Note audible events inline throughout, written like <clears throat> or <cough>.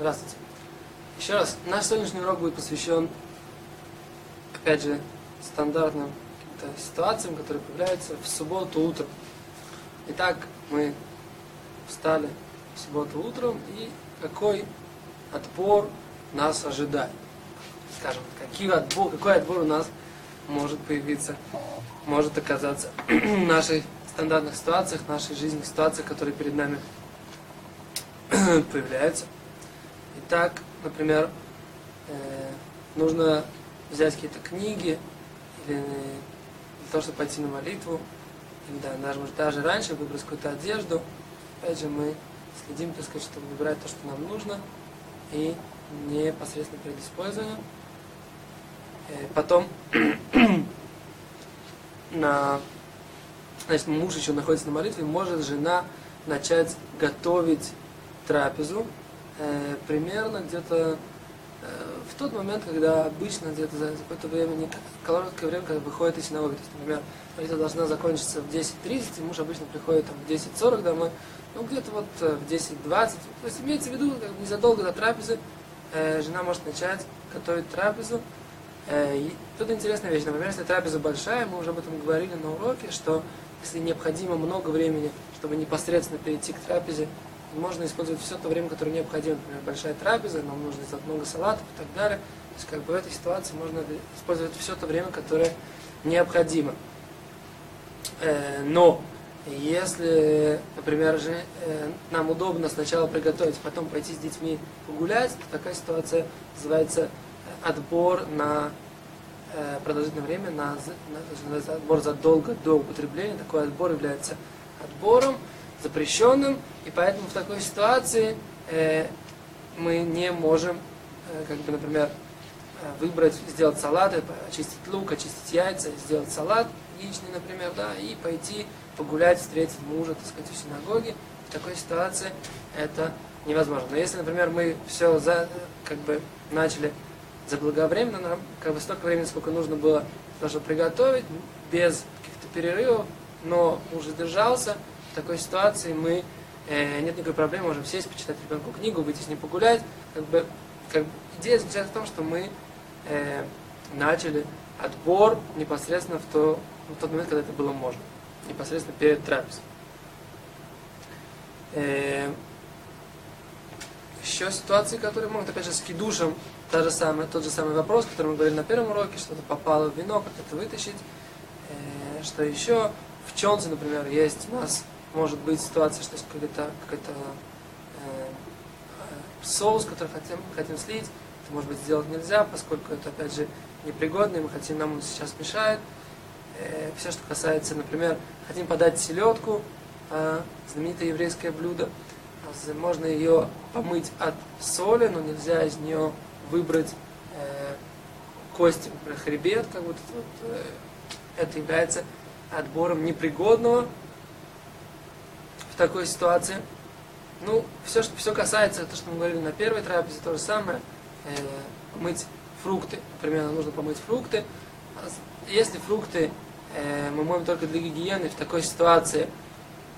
Здравствуйте. Еще раз, наш сегодняшний урок будет посвящен, опять же, стандартным ситуациям, которые появляются в субботу утром. Итак, мы встали в субботу утром, и какой отбор нас ожидает? Скажем, какие отбор, какой отбор у нас может появиться, может оказаться в нашей стандартных ситуациях, нашей жизненных ситуациях, которые перед нами <clears throat> появляются. Итак, например, э, нужно взять какие-то книги или для того, чтобы пойти на молитву, или да, даже, может, даже раньше выбрать какую-то одежду. Опять же, мы следим, так сказать, чтобы выбирать то, что нам нужно, и непосредственно перед использованием. Э, потом <clears throat> на значит, муж еще находится на молитве, может жена начать готовить трапезу э, примерно где-то э, в тот момент, когда обычно где-то за какое-то время, не короткое время, когда выходит из синагоги. То есть, например, молитва должна закончиться в 10.30, и муж обычно приходит там, в 10.40 домой, ну где-то вот э, в 10.20. То есть имеется в виду, как незадолго до трапезы э, жена может начать готовить трапезу. Э, тут интересная вещь, например, если трапеза большая, мы уже об этом говорили на уроке, что если необходимо много времени, чтобы непосредственно перейти к трапезе, можно использовать все то время, которое необходимо. Например, большая трапеза, нам нужно сделать много салатов и так далее. То есть как бы в этой ситуации можно использовать все то время, которое необходимо. Э, но если, например, же, э, нам удобно сначала приготовить, потом пойти с детьми погулять, то такая ситуация называется отбор на э, продолжительное время, на, на, отбор задолго до употребления. Такой отбор является отбором запрещенным, и поэтому в такой ситуации э, мы не можем, э, как бы, например, э, выбрать, сделать салат, э, очистить лук, очистить яйца, сделать салат яичный, например, да, и пойти погулять, встретить мужа, так сказать, в синагоге. В такой ситуации это невозможно. Но если, например, мы все за, как бы начали заблаговременно, нам как бы столько времени, сколько нужно было, чтобы приготовить, без каких-то перерывов, но муж сдержался, в такой ситуации мы э, нет никакой проблемы, можем сесть, почитать ребенку книгу, выйти с ним погулять. Как бы, как идея заключается в том, что мы э, начали отбор непосредственно в, то, в тот момент, когда это было можно. Непосредственно перед трапезой. Э, еще ситуации, которые могут, опять же, с кидушем, та же самая, тот же самый вопрос, который мы говорили на первом уроке, что-то попало в вино, как это вытащить. Э, что еще? В чонце, например, есть у нас может быть ситуация, что есть какой-то какой э, э, соус, который хотим, хотим слить, это может быть сделать нельзя, поскольку это опять же непригодный, мы хотим, нам он сейчас мешает. Э, все, что касается, например, хотим подать селедку, э, знаменитое еврейское блюдо, можно ее помыть от соли, но нельзя из нее выбрать э, кости, например, хребет, как будто вот, э, это является отбором непригодного такой ситуации. Ну, все, что, все касается, то, что мы говорили на первой трапезе, то же самое. Э, мыть фрукты. Примерно нужно помыть фрукты. Если фрукты э, мы моем только для гигиены, в такой ситуации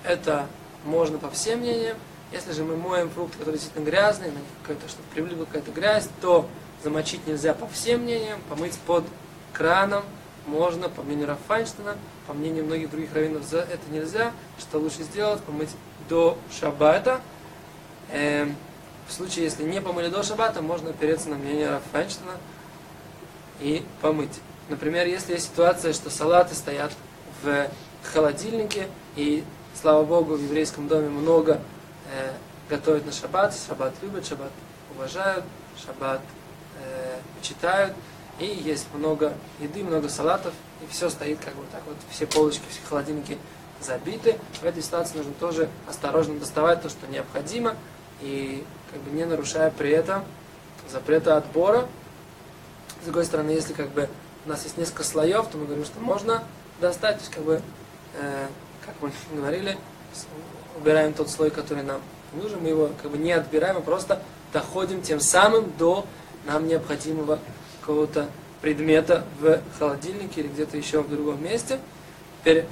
это можно по всем мнениям. Если же мы моем фрукты, которые действительно грязные, на них какая-то, чтобы привлекла какая-то грязь, то замочить нельзя по всем мнениям, помыть под краном можно, по мнению Рафайнштейна, по мнению многих других раввинов, за это нельзя. Что лучше сделать? Помыть до шаббата. Эм, в случае, если не помыли до шаббата, можно опереться на мнение Рафайнштейна и помыть. Например, если есть ситуация, что салаты стоят в холодильнике, и, слава Богу, в еврейском доме много э, готовят на шаббат, шаббат любят, шаббат уважают, шаббат э, читают, и есть много еды, много салатов, и все стоит как бы так вот, все полочки, все холодильники забиты. В этой ситуации нужно тоже осторожно доставать то, что необходимо, и как бы не нарушая при этом запрета отбора. С другой стороны, если как бы у нас есть несколько слоев, то мы говорим, что можно достать, то есть как бы, э, как мы <laughs> говорили, убираем тот слой, который нам нужен, мы его как бы не отбираем, а просто доходим тем самым до нам необходимого какого-то предмета в холодильнике или где-то еще в другом месте. Теперь,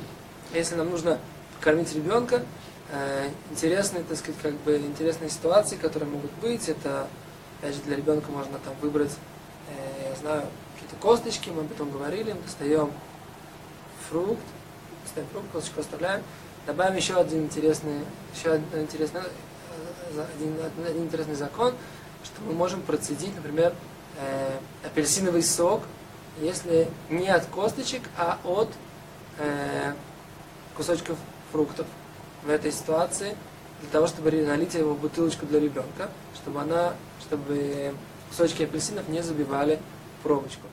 если нам нужно кормить ребенка, э, интересные, так сказать, как бы интересные ситуации, которые могут быть, это Опять же, для ребенка можно там выбрать, э, я знаю, какие-то косточки, мы об этом говорили, достаем фрукт, достаем фрукт, косточку оставляем, добавим еще один интересный, еще один интересный, э, один, один интересный закон, что мы можем процедить, например, э, апельсиновый сок, если не от косточек, а от э, кусочков фруктов. В этой ситуации для того, чтобы налить его в бутылочку для ребенка, чтобы она, чтобы кусочки апельсинов не забивали пробочку.